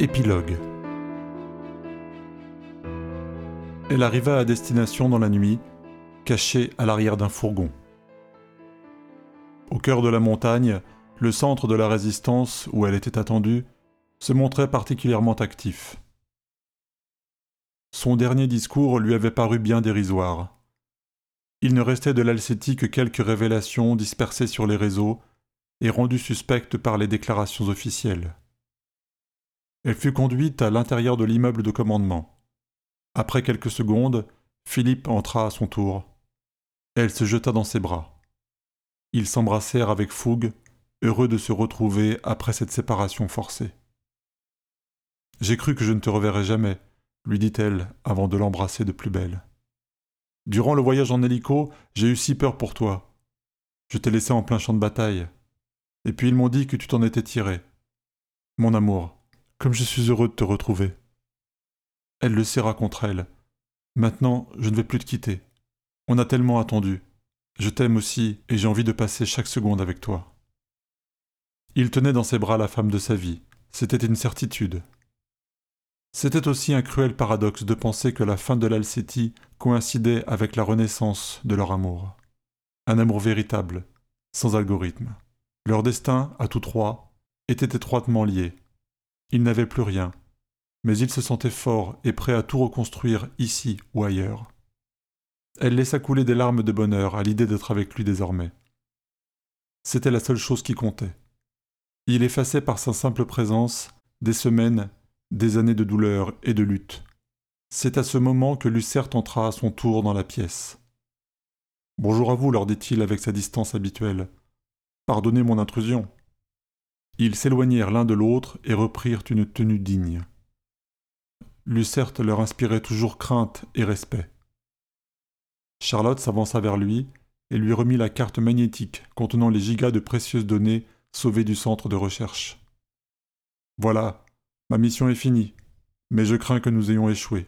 Épilogue Elle arriva à destination dans la nuit, cachée à l'arrière d'un fourgon. Au cœur de la montagne, le centre de la résistance où elle était attendue se montrait particulièrement actif. Son dernier discours lui avait paru bien dérisoire. Il ne restait de l'Alcétie que quelques révélations dispersées sur les réseaux et rendues suspectes par les déclarations officielles. Elle fut conduite à l'intérieur de l'immeuble de commandement. Après quelques secondes, Philippe entra à son tour. Elle se jeta dans ses bras. Ils s'embrassèrent avec fougue, heureux de se retrouver après cette séparation forcée. J'ai cru que je ne te reverrais jamais, lui dit-elle avant de l'embrasser de plus belle. Durant le voyage en hélico, j'ai eu si peur pour toi. Je t'ai laissé en plein champ de bataille. Et puis ils m'ont dit que tu t'en étais tiré. Mon amour, comme je suis heureux de te retrouver. Elle le serra contre elle. Maintenant, je ne vais plus te quitter. On a tellement attendu. Je t'aime aussi et j'ai envie de passer chaque seconde avec toi. Il tenait dans ses bras la femme de sa vie. C'était une certitude. C'était aussi un cruel paradoxe de penser que la fin de l'Alcétie coïncidait avec la renaissance de leur amour. Un amour véritable, sans algorithme. Leur destin, à tous trois, était étroitement lié. Ils n'avaient plus rien, mais ils se sentaient forts et prêts à tout reconstruire ici ou ailleurs. Elle laissa couler des larmes de bonheur à l'idée d'être avec lui désormais. C'était la seule chose qui comptait. Il effaçait par sa simple présence des semaines des années de douleur et de lutte. C'est à ce moment que Lucerte entra à son tour dans la pièce. Bonjour à vous, leur dit-il avec sa distance habituelle. Pardonnez mon intrusion. Ils s'éloignèrent l'un de l'autre et reprirent une tenue digne. Lucerte leur inspirait toujours crainte et respect. Charlotte s'avança vers lui et lui remit la carte magnétique contenant les gigas de précieuses données sauvées du centre de recherche. Voilà, Ma mission est finie, mais je crains que nous ayons échoué.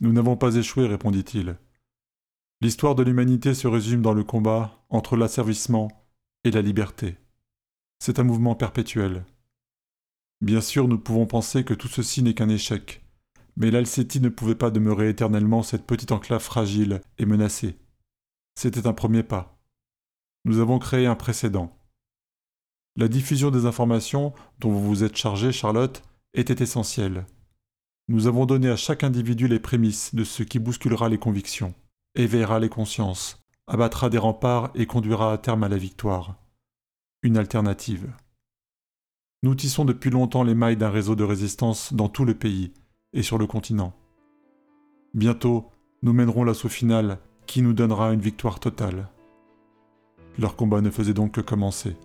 Nous n'avons pas échoué, répondit-il. L'histoire de l'humanité se résume dans le combat entre l'asservissement et la liberté. C'est un mouvement perpétuel. Bien sûr, nous pouvons penser que tout ceci n'est qu'un échec, mais l'Alcétie ne pouvait pas demeurer éternellement cette petite enclave fragile et menacée. C'était un premier pas. Nous avons créé un précédent. La diffusion des informations dont vous vous êtes chargée, Charlotte, était essentielle. Nous avons donné à chaque individu les prémices de ce qui bousculera les convictions, éveillera les consciences, abattra des remparts et conduira à terme à la victoire. Une alternative. Nous tissons depuis longtemps les mailles d'un réseau de résistance dans tout le pays et sur le continent. Bientôt, nous mènerons l'assaut final qui nous donnera une victoire totale. Leur combat ne faisait donc que commencer.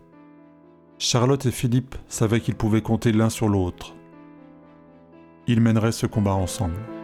Charlotte et Philippe savaient qu'ils pouvaient compter l'un sur l'autre. Ils mèneraient ce combat ensemble.